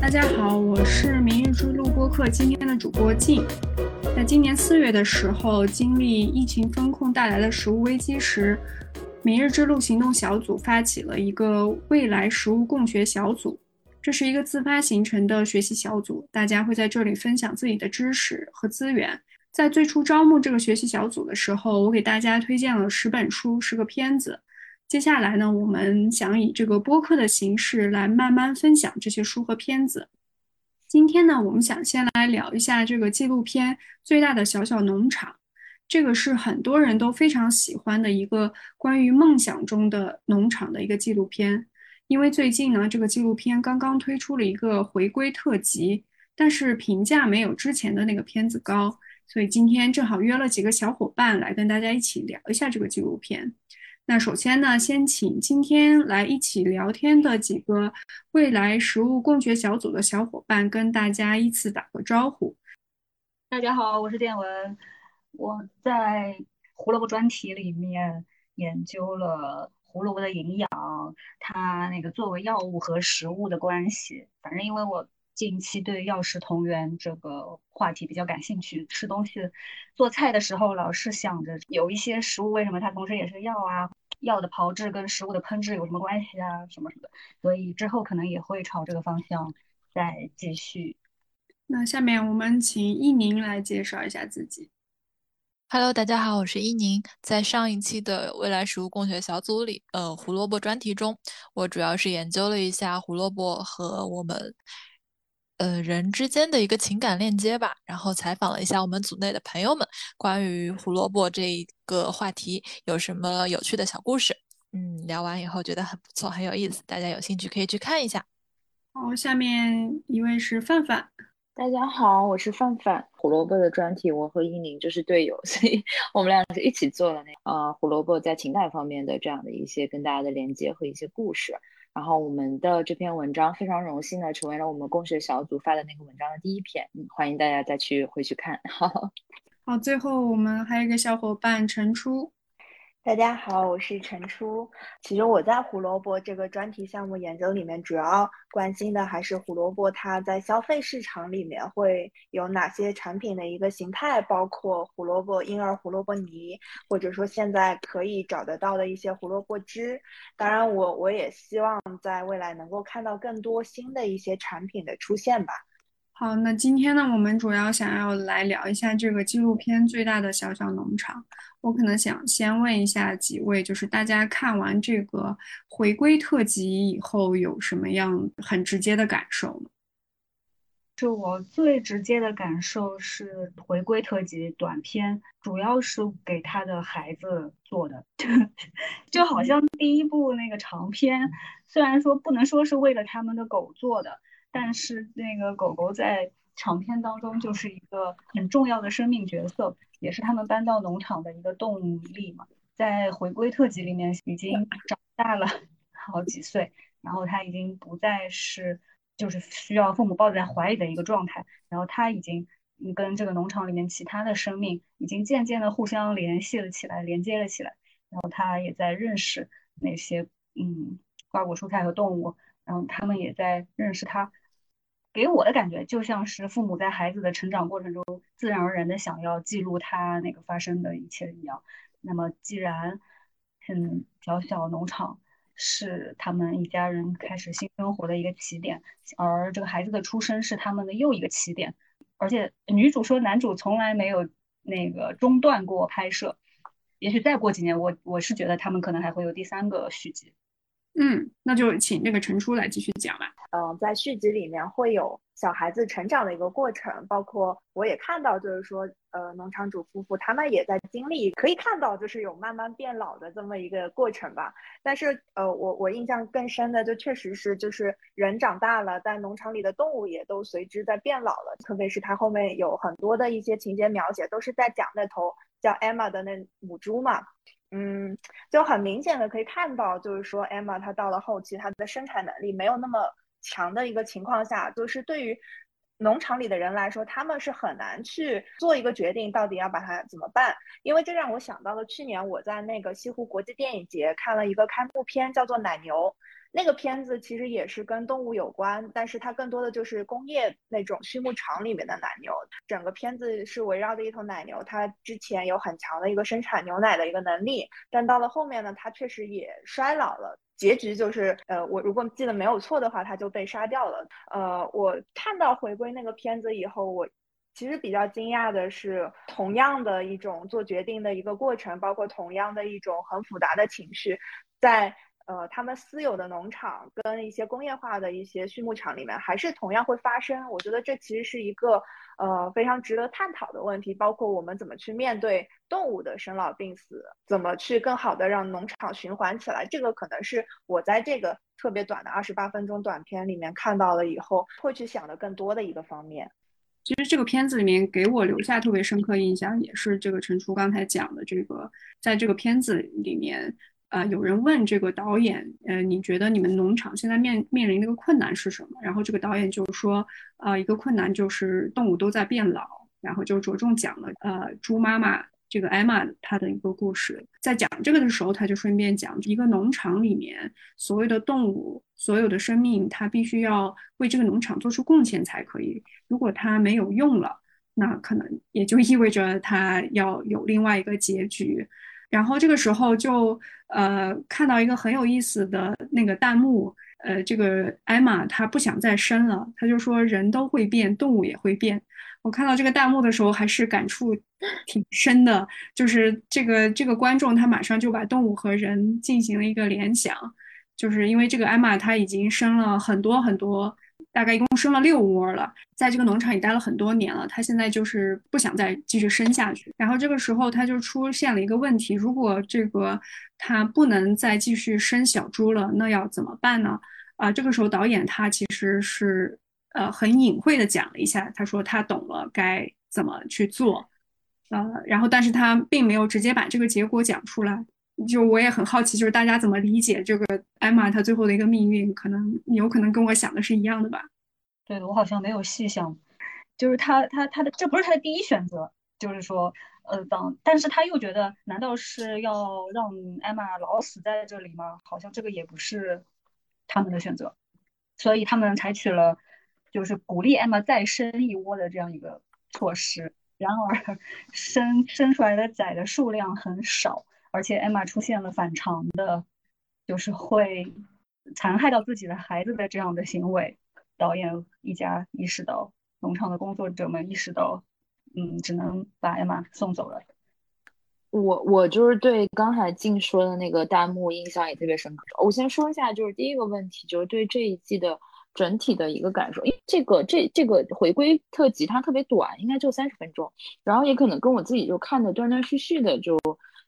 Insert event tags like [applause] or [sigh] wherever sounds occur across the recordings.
大家好，我是明日之路播客今天的主播静。在今年四月的时候，经历疫情风控带来的食物危机时，明日之路行动小组发起了一个未来食物共学小组。这是一个自发形成的学习小组，大家会在这里分享自己的知识和资源。在最初招募这个学习小组的时候，我给大家推荐了十本书、十个片子。接下来呢，我们想以这个播客的形式来慢慢分享这些书和片子。今天呢，我们想先来聊一下这个纪录片《最大的小小农场》。这个是很多人都非常喜欢的一个关于梦想中的农场的一个纪录片。因为最近呢，这个纪录片刚刚推出了一个回归特辑，但是评价没有之前的那个片子高，所以今天正好约了几个小伙伴来跟大家一起聊一下这个纪录片。那首先呢，先请今天来一起聊天的几个未来食物共学小组的小伙伴跟大家依次打个招呼。大家好，我是电文，我在胡萝卜专题里面研究了。胡萝卜的营养，它那个作为药物和食物的关系，反正因为我近期对药食同源这个话题比较感兴趣，吃东西做菜的时候老是想着有一些食物为什么它同时也是药啊？药的炮制跟食物的烹制有什么关系啊？什么什么的，所以之后可能也会朝这个方向再继续。那下面我们请一宁来介绍一下自己。Hello，大家好，我是伊宁。在上一期的未来食物共学小组里，呃，胡萝卜专题中，我主要是研究了一下胡萝卜和我们，呃，人之间的一个情感链接吧。然后采访了一下我们组内的朋友们，关于胡萝卜这一个话题有什么有趣的小故事。嗯，聊完以后觉得很不错，很有意思，大家有兴趣可以去看一下。好，下面一位是范范。大家好，我是范范。胡萝卜的专题，我和依宁就是队友，所以 [laughs] 我们两个是一起做了那呃胡萝卜在情感方面的这样的一些跟大家的连接和一些故事。然后我们的这篇文章非常荣幸的成为了我们共学小组发的那个文章的第一篇，欢迎大家再去回去看。[laughs] 好，最后我们还有一个小伙伴陈初。大家好，我是陈初。其实我在胡萝卜这个专题项目研究里面，主要关心的还是胡萝卜它在消费市场里面会有哪些产品的一个形态，包括胡萝卜婴儿胡萝卜泥，或者说现在可以找得到的一些胡萝卜汁。当然，我我也希望在未来能够看到更多新的一些产品的出现吧。好，那今天呢，我们主要想要来聊一下这个纪录片《最大的小小农场》。我可能想先问一下几位，就是大家看完这个回归特辑以后，有什么样很直接的感受呢？就我最直接的感受是，回归特辑短片主要是给他的孩子做的，[laughs] 就好像第一部那个长片，虽然说不能说是为了他们的狗做的。但是那个狗狗在长片当中就是一个很重要的生命角色，也是他们搬到农场的一个动力嘛。在回归特辑里面已经长大了 [laughs] 好几岁，然后他已经不再是就是需要父母抱在怀里的一个状态，然后他已经跟这个农场里面其他的生命已经渐渐的互相联系了起来，连接了起来，然后他也在认识那些嗯瓜果蔬菜和动物，然后他们也在认识他。给我的感觉就像是父母在孩子的成长过程中自然而然的想要记录他那个发生的一切一样。那么，既然嗯小小农场是他们一家人开始新生活的一个起点，而这个孩子的出生是他们的又一个起点，而且女主说男主从来没有那个中断过拍摄，也许再过几年，我我是觉得他们可能还会有第三个续集。嗯，那就请那个陈叔来继续讲吧。嗯，在续集里面会有小孩子成长的一个过程，包括我也看到，就是说，呃，农场主夫妇他们也在经历，可以看到就是有慢慢变老的这么一个过程吧。但是，呃，我我印象更深的就确实是，就是人长大了，但农场里的动物也都随之在变老了。特别是他后面有很多的一些情节描写，都是在讲那头叫 Emma 的那母猪嘛。嗯，就很明显的可以看到，就是说，Emma 她到了后期，她的生产能力没有那么强的一个情况下，就是对于农场里的人来说，他们是很难去做一个决定，到底要把它怎么办。因为这让我想到了去年我在那个西湖国际电影节看了一个开幕片，叫做《奶牛》。那个片子其实也是跟动物有关，但是它更多的就是工业那种畜牧场里面的奶牛。整个片子是围绕着一头奶牛，它之前有很强的一个生产牛奶的一个能力，但到了后面呢，它确实也衰老了。结局就是，呃，我如果记得没有错的话，它就被杀掉了。呃，我看到回归那个片子以后，我其实比较惊讶的是，同样的一种做决定的一个过程，包括同样的一种很复杂的情绪，在。呃，他们私有的农场跟一些工业化的一些畜牧场里面，还是同样会发生。我觉得这其实是一个呃非常值得探讨的问题，包括我们怎么去面对动物的生老病死，怎么去更好的让农场循环起来。这个可能是我在这个特别短的二十八分钟短片里面看到了以后，会去想的更多的一个方面。其实这个片子里面给我留下特别深刻印象，也是这个陈初刚才讲的这个，在这个片子里面。啊，有人问这个导演，呃，你觉得你们农场现在面面临的个困难是什么？然后这个导演就说，呃，一个困难就是动物都在变老，然后就着重讲了，呃，猪妈妈这个艾玛她的一个故事。在讲这个的时候，他就顺便讲一个农场里面所有的动物、所有的生命，它必须要为这个农场做出贡献才可以。如果它没有用了，那可能也就意味着它要有另外一个结局。然后这个时候就呃看到一个很有意思的那个弹幕，呃，这个艾玛她不想再生了，她就说人都会变，动物也会变。我看到这个弹幕的时候还是感触挺深的，就是这个这个观众他马上就把动物和人进行了一个联想，就是因为这个艾玛她已经生了很多很多。大概一共生了六窝了，在这个农场也待了很多年了。他现在就是不想再继续生下去。然后这个时候他就出现了一个问题：如果这个他不能再继续生小猪了，那要怎么办呢？啊，这个时候导演他其实是呃很隐晦的讲了一下，他说他懂了该怎么去做，呃，然后但是他并没有直接把这个结果讲出来。就我也很好奇，就是大家怎么理解这个艾玛她最后的一个命运？可能有可能跟我想的是一样的吧？对的，我好像没有细想，就是他他他的这不是他的第一选择，就是说，呃，当但是他又觉得，难道是要让艾玛老死在这里吗？好像这个也不是他们的选择，所以他们采取了就是鼓励艾玛再生一窝的这样一个措施。然而，[laughs] 生生出来的崽的数量很少。而且艾玛出现了反常的，就是会残害到自己的孩子的这样的行为，导演一家意识到，农场的工作者们意识到，嗯，只能把艾玛送走了。我我就是对刚才静说的那个弹幕印象也特别深刻。我先说一下，就是第一个问题，就是对这一季的整体的一个感受，因为这个这这个回归特辑它特别短，应该就三十分钟，然后也可能跟我自己就看的断断续续的就。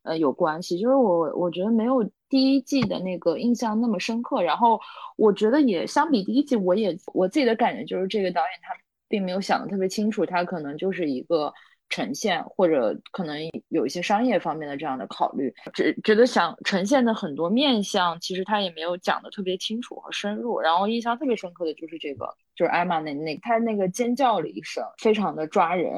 呃，有关系，就是我我觉得没有第一季的那个印象那么深刻，然后我觉得也相比第一季，我也我自己的感觉就是这个导演他并没有想的特别清楚，他可能就是一个呈现或者可能有一些商业方面的这样的考虑，觉觉得想呈现的很多面相，其实他也没有讲的特别清楚和深入，然后印象特别深刻的就是这个。就是艾玛那那他那个尖叫了一声，非常的抓人。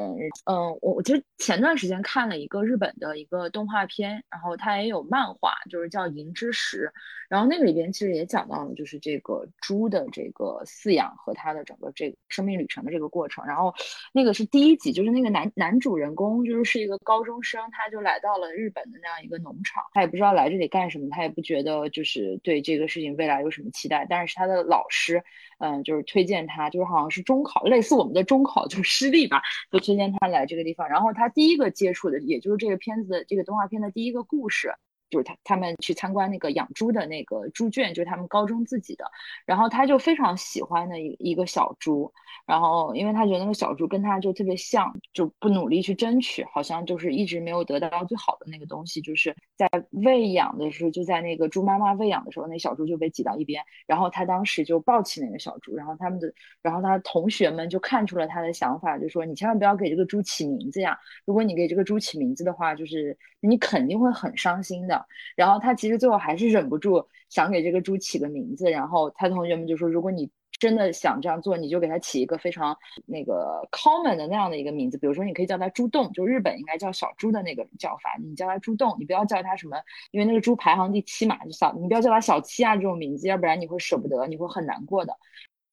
嗯，我我其实前段时间看了一个日本的一个动画片，然后它也有漫画，就是叫《银之石》，然后那个里边其实也讲到了，就是这个猪的这个饲养和它的整个这生命旅程的这个过程。然后那个是第一集，就是那个男男主人公就是是一个高中生，他就来到了日本的那样一个农场，他也不知道来这里干什么，他也不觉得就是对这个事情未来有什么期待，但是他的老师，嗯，就是推荐。他就是好像是中考，类似我们的中考就是失利吧，就推荐他来这个地方。然后他第一个接触的，也就是这个片子这个动画片的第一个故事。就是他他们去参观那个养猪的那个猪圈，就是他们高中自己的，然后他就非常喜欢的一一个小猪，然后因为他觉得那个小猪跟他就特别像，就不努力去争取，好像就是一直没有得到最好的那个东西，就是在喂养的时候，就在那个猪妈妈喂养的时候，那小猪就被挤到一边，然后他当时就抱起那个小猪，然后他们的，然后他同学们就看出了他的想法，就说你千万不要给这个猪起名字呀，如果你给这个猪起名字的话，就是你肯定会很伤心的。然后他其实最后还是忍不住想给这个猪起个名字，然后他同学们就说，如果你真的想这样做，你就给它起一个非常那个 common 的那样的一个名字，比如说你可以叫它猪洞，就日本应该叫小猪的那个叫法，你叫它猪洞，你不要叫它什么，因为那个猪排行第七嘛，就小，你不要叫它小七啊这种名字，要不然你会舍不得，你会很难过的。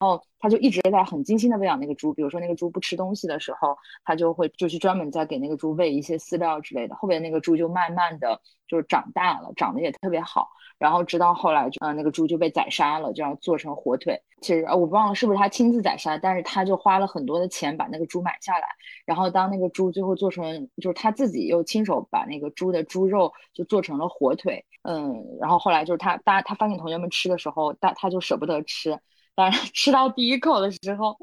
然后他就一直在很精心的喂养那个猪，比如说那个猪不吃东西的时候，他就会就去专门在给那个猪喂一些饲料之类的。后边那个猪就慢慢的就是长大了，长得也特别好。然后直到后来，就呃那个猪就被宰杀了，就要做成火腿。其实我忘了是不是他亲自宰杀，但是他就花了很多的钱把那个猪买下来。然后当那个猪最后做成，就是他自己又亲手把那个猪的猪肉就做成了火腿。嗯，然后后来就是他大他发给同学们吃的时候，大他就舍不得吃。当然，[laughs] 吃到第一口的时候，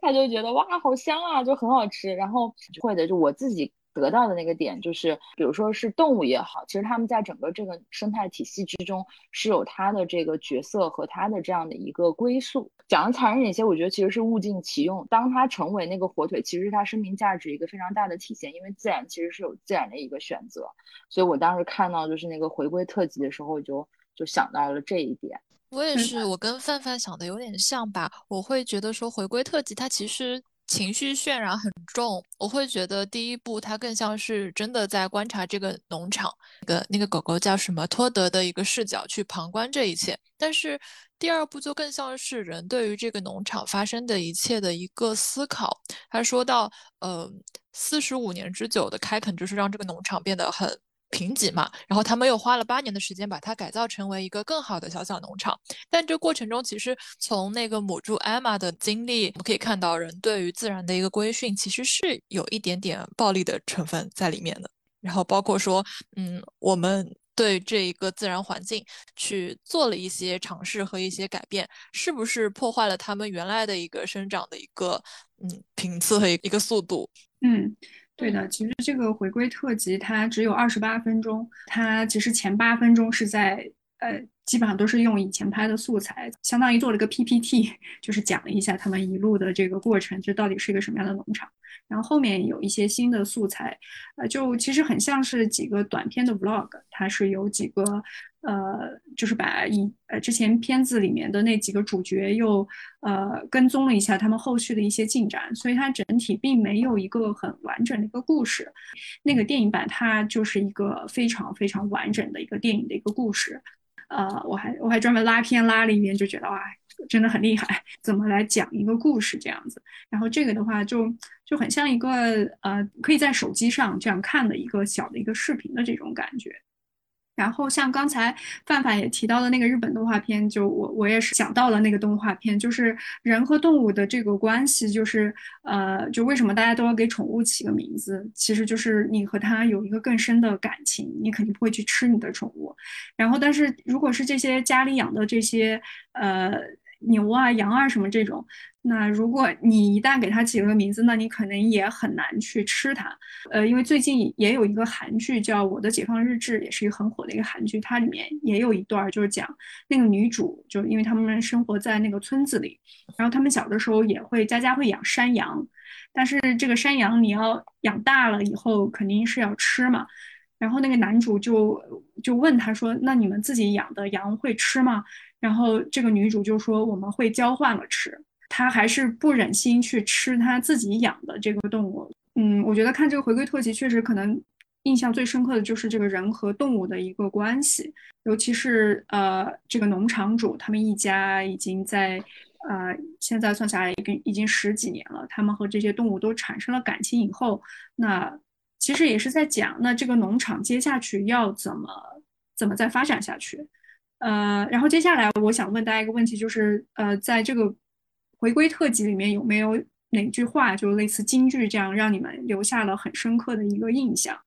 他就觉得哇，好香啊，就很好吃。然后会的，就我自己得到的那个点，就是比如说是动物也好，其实他们在整个这个生态体系之中是有它的这个角色和它的这样的一个归宿。讲的残忍一些，我觉得其实是物尽其用。当它成为那个火腿，其实是它生命价值一个非常大的体现，因为自然其实是有自然的一个选择。所以我当时看到就是那个回归特辑的时候，就就想到了这一点。我也是，我跟范范想的有点像吧。我会觉得说回归特辑，它其实情绪渲染很重。我会觉得第一部它更像是真的在观察这个农场，那个那个狗狗叫什么托德的一个视角去旁观这一切。但是第二部就更像是人对于这个农场发生的一切的一个思考。他说到，呃，四十五年之久的开垦，就是让这个农场变得很。贫瘠嘛，然后他们又花了八年的时间把它改造成为一个更好的小小农场。但这过程中，其实从那个母猪艾玛的经历，我们可以看到，人对于自然的一个规训，其实是有一点点暴力的成分在里面的。然后包括说，嗯，我们对这一个自然环境去做了一些尝试和一些改变，是不是破坏了他们原来的一个生长的一个嗯频次和一个速度？嗯。对的，其实这个回归特辑它只有二十八分钟，它其实前八分钟是在呃，基本上都是用以前拍的素材，相当于做了个 PPT，就是讲了一下他们一路的这个过程，这到底是一个什么样的农场。然后后面有一些新的素材，呃，就其实很像是几个短片的 Vlog，它是有几个。呃，就是把以呃之前片子里面的那几个主角又呃跟踪了一下他们后续的一些进展，所以它整体并没有一个很完整的一个故事。那个电影版它就是一个非常非常完整的一个电影的一个故事。呃，我还我还专门拉片拉了一遍，就觉得哇，真的很厉害，怎么来讲一个故事这样子。然后这个的话就就很像一个呃可以在手机上这样看的一个小的一个视频的这种感觉。然后像刚才范范也提到的那个日本动画片，就我我也是想到了那个动画片，就是人和动物的这个关系，就是呃，就为什么大家都要给宠物起个名字，其实就是你和它有一个更深的感情，你肯定不会去吃你的宠物。然后，但是如果是这些家里养的这些呃。牛啊、羊啊什么这种，那如果你一旦给它起了个名字，那你可能也很难去吃它。呃，因为最近也有一个韩剧叫《我的解放日志》，也是一个很火的一个韩剧，它里面也有一段就是讲那个女主，就因为他们生活在那个村子里，然后他们小的时候也会家家会养山羊，但是这个山羊你要养大了以后肯定是要吃嘛，然后那个男主就就问他说：“那你们自己养的羊会吃吗？”然后这个女主就说我们会交换了吃，她还是不忍心去吃她自己养的这个动物。嗯，我觉得看这个回归特辑，确实可能印象最深刻的就是这个人和动物的一个关系，尤其是呃这个农场主他们一家已经在呃现在算下来已经已经十几年了，他们和这些动物都产生了感情以后，那其实也是在讲那这个农场接下去要怎么怎么再发展下去。呃，然后接下来我想问大家一个问题，就是呃，在这个回归特辑里面有没有哪句话，就类似京剧这样，让你们留下了很深刻的一个印象？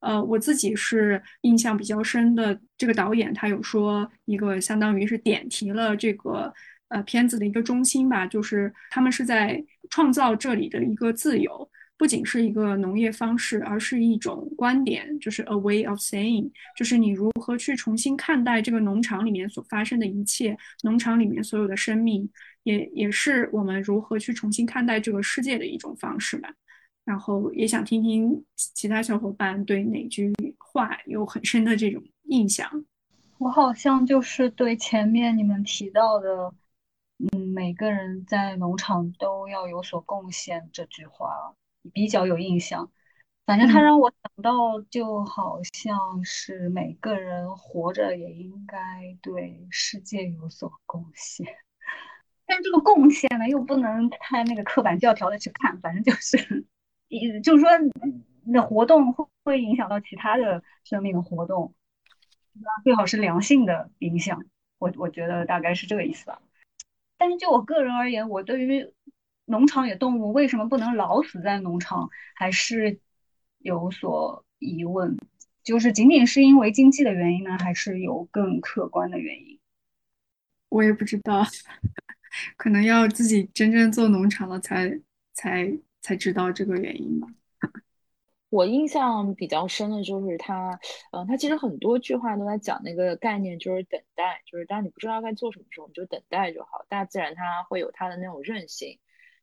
呃，我自己是印象比较深的，这个导演他有说一个相当于是点题了这个呃片子的一个中心吧，就是他们是在创造这里的一个自由。不仅是一个农业方式，而是一种观点，就是 a way of saying，就是你如何去重新看待这个农场里面所发生的一切，农场里面所有的生命，也也是我们如何去重新看待这个世界的一种方式吧。然后也想听听其他小伙伴对哪句话有很深的这种印象？我好像就是对前面你们提到的，嗯，每个人在农场都要有所贡献这句话比较有印象。反正他让我想到，就好像是每个人活着也应该对世界有所贡献。但这个贡献呢，又不能太那个刻板教条的去看，反正就是，一就是说，那活动会会影响到其他的生命的活动。最好是良性的影响，我我觉得大概是这个意思吧。但是就我个人而言，我对于农场里动物为什么不能老死在农场，还是有所疑问。就是仅仅是因为经济的原因呢，还是有更客观的原因？我也不知道，[laughs] 可能要自己真正做农场了，才才才知道这个原因吧。我印象比较深的就是他，嗯，他其实很多句话都在讲那个概念，就是等待，就是当你不知道该做什么时候，你就等待就好。大自然它会有它的那种韧性，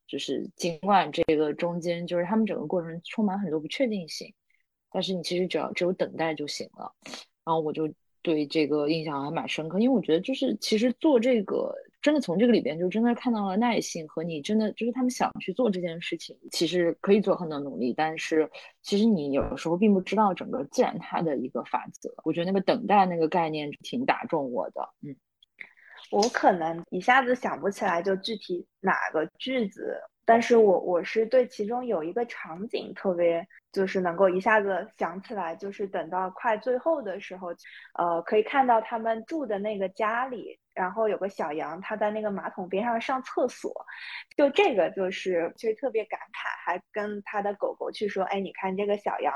就是尽管这个中间就是他们整个过程充满很多不确定性，但是你其实只要只有等待就行了。然后我就对这个印象还蛮深刻，因为我觉得就是其实做这个。真的从这个里边就真的看到了耐性和你真的就是他们想去做这件事情，其实可以做很多努力，但是其实你有时候并不知道整个自然它的一个法则。我觉得那个等待那个概念挺打中我的。嗯，我可能一下子想不起来就具体哪个句子，但是我我是对其中有一个场景特别就是能够一下子想起来，就是等到快最后的时候，呃，可以看到他们住的那个家里。然后有个小羊，它在那个马桶边上上厕所，就这个就是其实特别感慨，还跟他的狗狗去说：“哎，你看这个小羊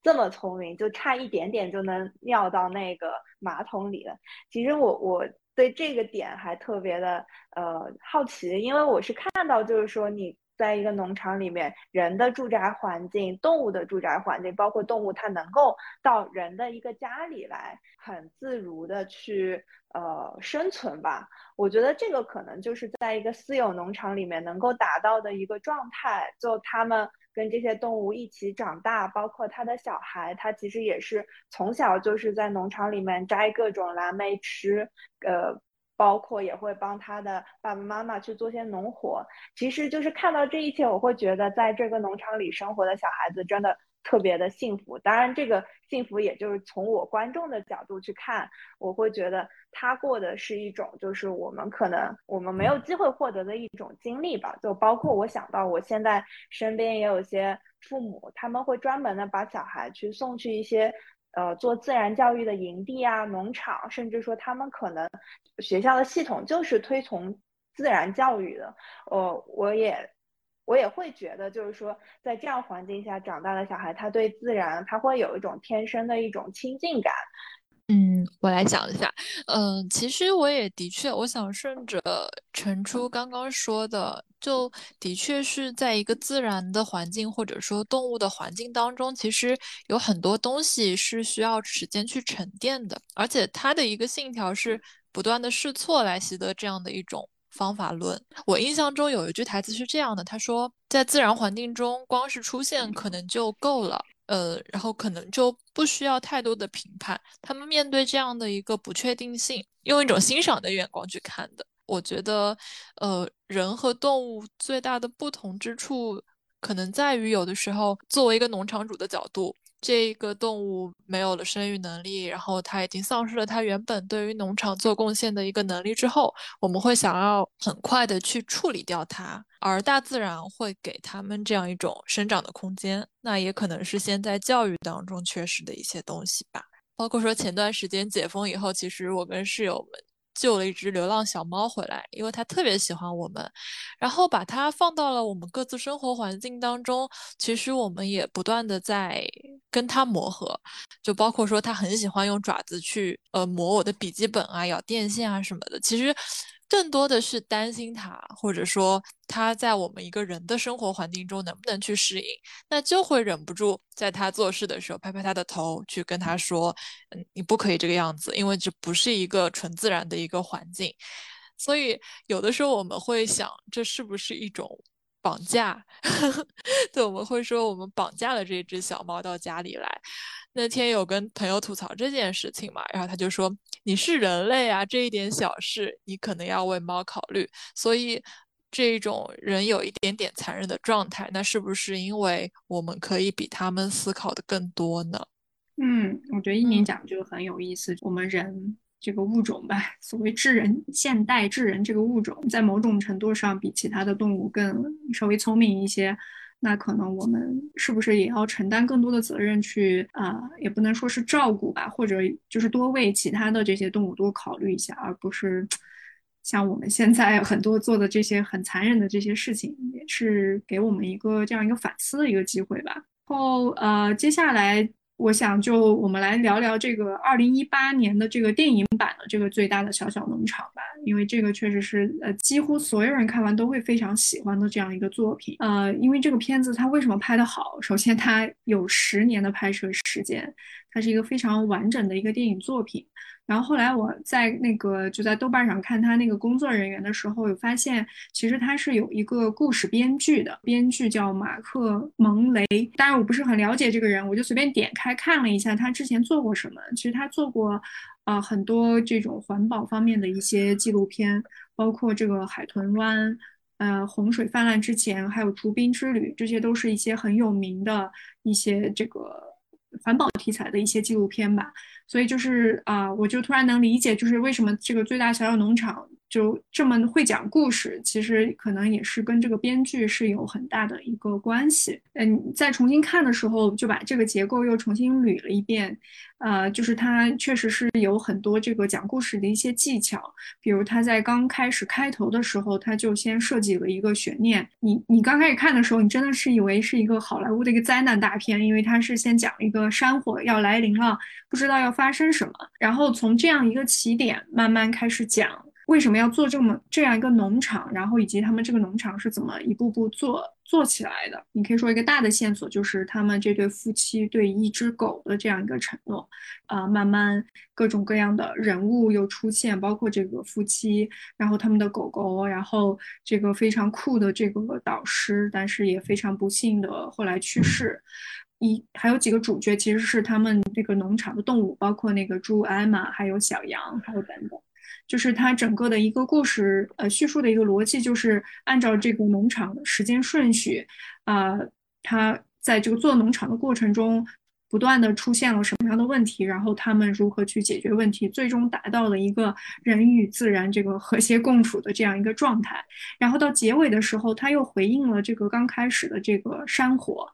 这么聪明，就差一点点就能尿到那个马桶里了。”其实我我对这个点还特别的呃好奇，因为我是看到就是说你。在一个农场里面，人的住宅环境、动物的住宅环境，包括动物它能够到人的一个家里来，很自如的去呃生存吧。我觉得这个可能就是在一个私有农场里面能够达到的一个状态。就他们跟这些动物一起长大，包括他的小孩，他其实也是从小就是在农场里面摘各种蓝莓吃，呃。包括也会帮他的爸爸妈妈去做些农活，其实就是看到这一切，我会觉得在这个农场里生活的小孩子真的特别的幸福。当然，这个幸福也就是从我观众的角度去看，我会觉得他过的是一种就是我们可能我们没有机会获得的一种经历吧。就包括我想到我现在身边也有些父母，他们会专门的把小孩去送去一些。呃，做自然教育的营地啊，农场，甚至说他们可能学校的系统就是推崇自然教育的。呃，我也我也会觉得，就是说在这样环境下长大的小孩，他对自然他会有一种天生的一种亲近感。嗯，我来讲一下。嗯，其实我也的确，我想顺着陈初刚刚说的，就的确是在一个自然的环境或者说动物的环境当中，其实有很多东西是需要时间去沉淀的。而且他的一个信条是不断的试错来习得这样的一种方法论。我印象中有一句台词是这样的，他说，在自然环境中，光是出现可能就够了。呃，然后可能就不需要太多的评判。他们面对这样的一个不确定性，用一种欣赏的眼光去看的。我觉得，呃，人和动物最大的不同之处，可能在于有的时候，作为一个农场主的角度。这个动物没有了生育能力，然后它已经丧失了它原本对于农场做贡献的一个能力之后，我们会想要很快的去处理掉它，而大自然会给它们这样一种生长的空间。那也可能是现在教育当中缺失的一些东西吧，包括说前段时间解封以后，其实我跟室友们。救了一只流浪小猫回来，因为它特别喜欢我们，然后把它放到了我们各自生活环境当中。其实我们也不断的在跟它磨合，就包括说它很喜欢用爪子去呃磨我的笔记本啊、咬电线啊什么的。其实。更多的是担心他，或者说他在我们一个人的生活环境中能不能去适应，那就会忍不住在他做事的时候拍拍他的头，去跟他说：“嗯，你不可以这个样子，因为这不是一个纯自然的一个环境。”所以有的时候我们会想，这是不是一种绑架？[laughs] 对，我们会说我们绑架了这只小猫到家里来。那天有跟朋友吐槽这件事情嘛，然后他就说：“你是人类啊，这一点小事你可能要为猫考虑。”所以这种人有一点点残忍的状态，那是不是因为我们可以比他们思考的更多呢？嗯，我觉得一鸣讲这个很有意思。我们人这个物种吧，所谓智人，现代智人这个物种，在某种程度上比其他的动物更稍微聪明一些。那可能我们是不是也要承担更多的责任去啊？也不能说是照顾吧，或者就是多为其他的这些动物多考虑一下，而不是像我们现在很多做的这些很残忍的这些事情，也是给我们一个这样一个反思的一个机会吧。然后呃，接下来。我想就我们来聊聊这个二零一八年的这个电影版的这个最大的小小农场吧，因为这个确实是呃几乎所有人看完都会非常喜欢的这样一个作品。呃，因为这个片子它为什么拍得好？首先它有十年的拍摄时间，它是一个非常完整的一个电影作品。然后后来我在那个就在豆瓣上看他那个工作人员的时候，有发现其实他是有一个故事编剧的，编剧叫马克蒙雷。当然我不是很了解这个人，我就随便点开看了一下他之前做过什么。其实他做过啊很多这种环保方面的一些纪录片，包括这个海豚湾，呃洪水泛滥之前，还有竹冰之旅，这些都是一些很有名的一些这个环保题材的一些纪录片吧。所以就是啊，我就突然能理解，就是为什么这个最大小小农场就这么会讲故事，其实可能也是跟这个编剧是有很大的一个关系。嗯，在重新看的时候，就把这个结构又重新捋了一遍。呃，就是他确实是有很多这个讲故事的一些技巧，比如他在刚开始开头的时候，他就先设计了一个悬念。你你刚开始看的时候，你真的是以为是一个好莱坞的一个灾难大片，因为他是先讲一个山火要来临了，不知道要发生什么，然后从这样一个起点慢慢开始讲。为什么要做这么这样一个农场？然后以及他们这个农场是怎么一步步做做起来的？你可以说一个大的线索就是他们这对夫妻对一只狗的这样一个承诺，啊，慢慢各种各样的人物又出现，包括这个夫妻，然后他们的狗狗，然后这个非常酷的这个导师，但是也非常不幸的后来去世。一还有几个主角其实是他们这个农场的动物，包括那个猪艾玛，还有小羊，还有等等。就是它整个的一个故事，呃，叙述的一个逻辑，就是按照这个农场的时间顺序，啊，它在这个做农场的过程中，不断的出现了什么样的问题，然后他们如何去解决问题，最终达到了一个人与自然这个和谐共处的这样一个状态。然后到结尾的时候，他又回应了这个刚开始的这个山火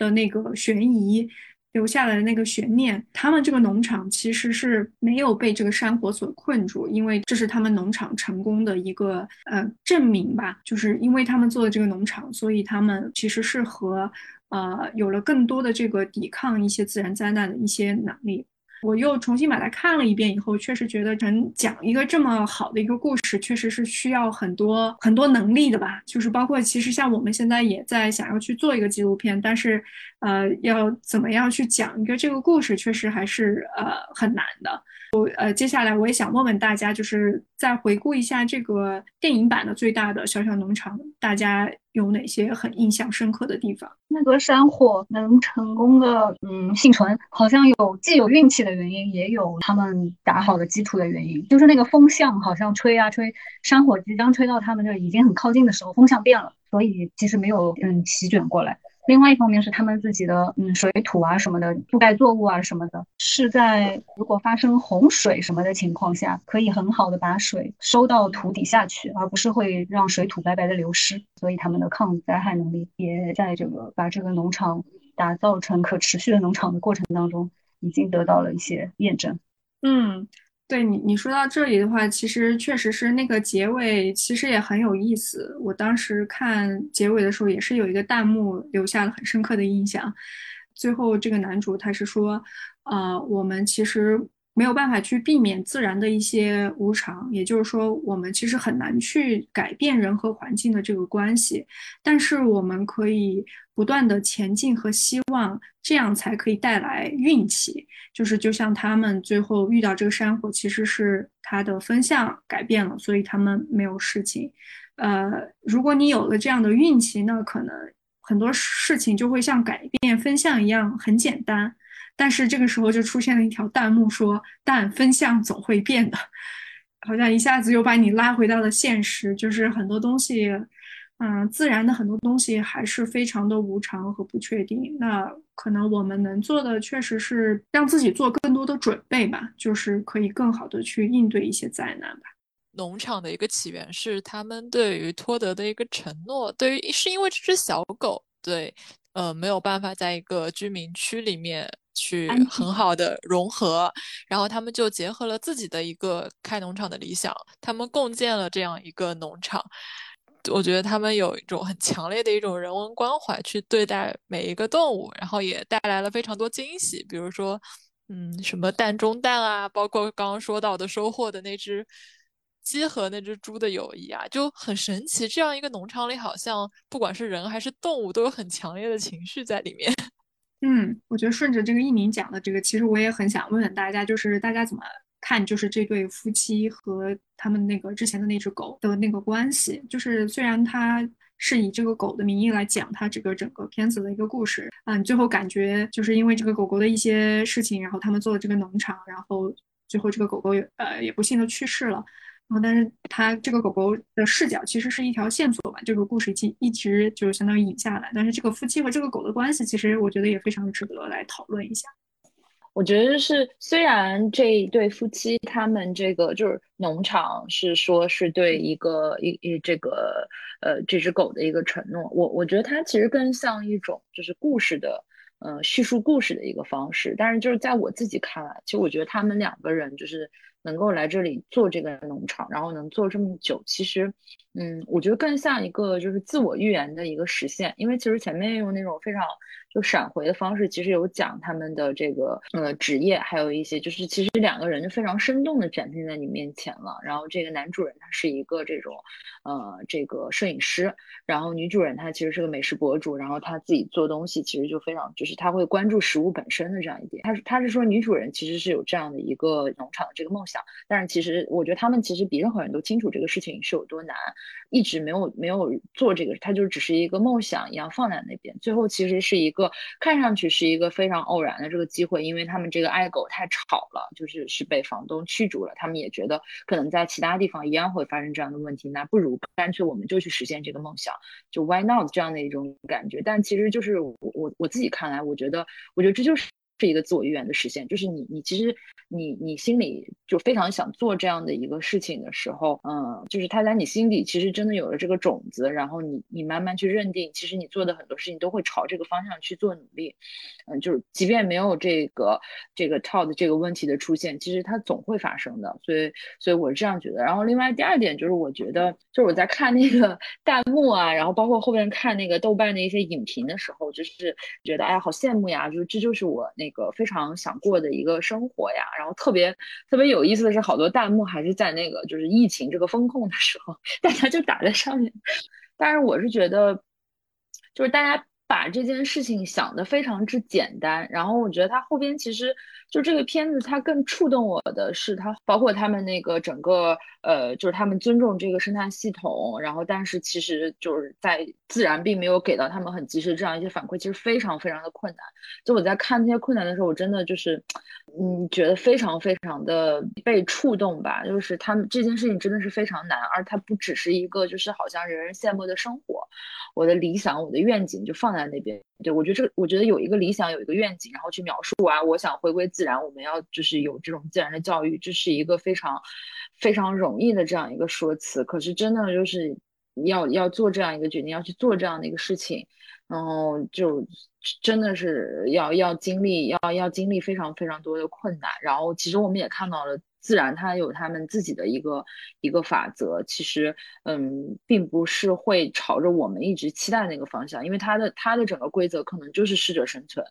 的那个悬疑。留下来的那个悬念，他们这个农场其实是没有被这个山火所困住，因为这是他们农场成功的一个呃证明吧。就是因为他们做的这个农场，所以他们其实是和呃有了更多的这个抵抗一些自然灾难的一些能力。我又重新把它看了一遍以后，确实觉得能讲一个这么好的一个故事，确实是需要很多很多能力的吧。就是包括其实像我们现在也在想要去做一个纪录片，但是呃，要怎么样去讲一个这个故事，确实还是呃很难的。我呃，接下来我也想问问大家，就是再回顾一下这个电影版的最大的小小农场，大家有哪些很印象深刻的地方？那个山火能成功的嗯幸存，好像有既有运气的原因，也有他们打好的基础的原因。就是那个风向好像吹啊吹，山火即将吹到他们这已经很靠近的时候，风向变了，所以其实没有嗯席卷过来。另外一方面是他们自己的嗯水土啊什么的覆盖作物啊什么的，是在如果发生洪水什么的情况下，可以很好的把水收到土底下去，而不是会让水土白白的流失。所以他们的抗灾害能力也在这个把这个农场打造成可持续的农场的过程当中，已经得到了一些验证。嗯。对你，你说到这里的话，其实确实是那个结尾，其实也很有意思。我当时看结尾的时候，也是有一个弹幕留下了很深刻的印象。最后这个男主他是说，呃，我们其实。没有办法去避免自然的一些无常，也就是说，我们其实很难去改变人和环境的这个关系，但是我们可以不断的前进和希望，这样才可以带来运气。就是就像他们最后遇到这个山火，其实是它的风向改变了，所以他们没有事情。呃，如果你有了这样的运气，那可能很多事情就会像改变风向一样很简单。但是这个时候就出现了一条弹幕说：“但风向总会变的。”好像一下子又把你拉回到了现实，就是很多东西，嗯，自然的很多东西还是非常的无常和不确定。那可能我们能做的，确实是让自己做更多的准备吧，就是可以更好的去应对一些灾难吧。农场的一个起源是他们对于托德的一个承诺，对于是因为这只小狗，对，呃，没有办法在一个居民区里面。去很好的融合，然后他们就结合了自己的一个开农场的理想，他们共建了这样一个农场。我觉得他们有一种很强烈的一种人文关怀去对待每一个动物，然后也带来了非常多惊喜，比如说，嗯，什么蛋中蛋啊，包括刚刚说到的收获的那只鸡和那只猪的友谊啊，就很神奇。这样一个农场里，好像不管是人还是动物，都有很强烈的情绪在里面。嗯，我觉得顺着这个一鸣讲的这个，其实我也很想问问大家，就是大家怎么看，就是这对夫妻和他们那个之前的那只狗的那个关系？就是虽然他是以这个狗的名义来讲他这个整个片子的一个故事，嗯，最后感觉就是因为这个狗狗的一些事情，然后他们做了这个农场，然后最后这个狗狗也呃也不幸的去世了。然后，但是它这个狗狗的视角其实是一条线索吧，这个故事一一直就是相当于引下来。但是这个夫妻和这个狗的关系，其实我觉得也非常值得来讨论一下。我觉得是，虽然这一对夫妻他们这个就是农场是说是对一个一一这个呃这只狗的一个承诺，我我觉得它其实更像一种就是故事的呃叙述故事的一个方式。但是就是在我自己看来，其实我觉得他们两个人就是。能够来这里做这个农场，然后能做这么久，其实，嗯，我觉得更像一个就是自我预言的一个实现。因为其实前面用那种非常就闪回的方式，其实有讲他们的这个呃职业，还有一些就是其实两个人就非常生动的展现在你面前了。然后这个男主人他是一个这种呃这个摄影师，然后女主人她其实是个美食博主，然后她自己做东西其实就非常就是他会关注食物本身的这样一点。他是他是说女主人其实是有这样的一个农场的这个梦。想，但是其实我觉得他们其实比任何人都清楚这个事情是有多难，一直没有没有做这个，他就只是一个梦想一样放在那边。最后其实是一个个看上去是一个非常偶然的这个机会，因为他们这个爱狗太吵了，就是是被房东驱逐了。他们也觉得可能在其他地方一样会发生这样的问题，那不如干脆我们就去实现这个梦想，就 Why not 这样的一种感觉。但其实就是我我我自己看来，我觉得我觉得这就是。是一个自我意愿的实现，就是你，你其实你你心里就非常想做这样的一个事情的时候，嗯，就是他在你心底其实真的有了这个种子，然后你你慢慢去认定，其实你做的很多事情都会朝这个方向去做努力，嗯，就是即便没有这个这个 Todd 这个问题的出现，其实它总会发生的，所以所以我是这样觉得。然后另外第二点就是我觉得，就是我在看那个 [laughs] 弹幕啊，然后包括后面看那个豆瓣的一些影评的时候，就是觉得哎呀好羡慕呀，就是这就是我那。一个非常想过的一个生活呀，然后特别特别有意思的是，好多弹幕还是在那个就是疫情这个风控的时候，[laughs] 大家就打在上面。但是我是觉得，就是大家把这件事情想的非常之简单，然后我觉得它后边其实。就这个片子，它更触动我的是它，包括他们那个整个，呃，就是他们尊重这个生态系统，然后但是其实就是在自然并没有给到他们很及时这样一些反馈，其实非常非常的困难。就我在看这些困难的时候，我真的就是，嗯，觉得非常非常的被触动吧。就是他们这件事情真的是非常难，而它不只是一个就是好像人人羡慕的生活，我的理想，我的愿景就放在那边。对我觉得这个，我觉得有一个理想，有一个愿景，然后去描述啊，我想回归。自自然，我们要就是有这种自然的教育，这是一个非常非常容易的这样一个说辞。可是真的就是要要做这样一个决定，要去做这样的一个事情，然后就真的是要要经历要要经历非常非常多的困难。然后其实我们也看到了，自然它有他们自己的一个一个法则，其实嗯，并不是会朝着我们一直期待那个方向，因为它的它的整个规则可能就是适者生存。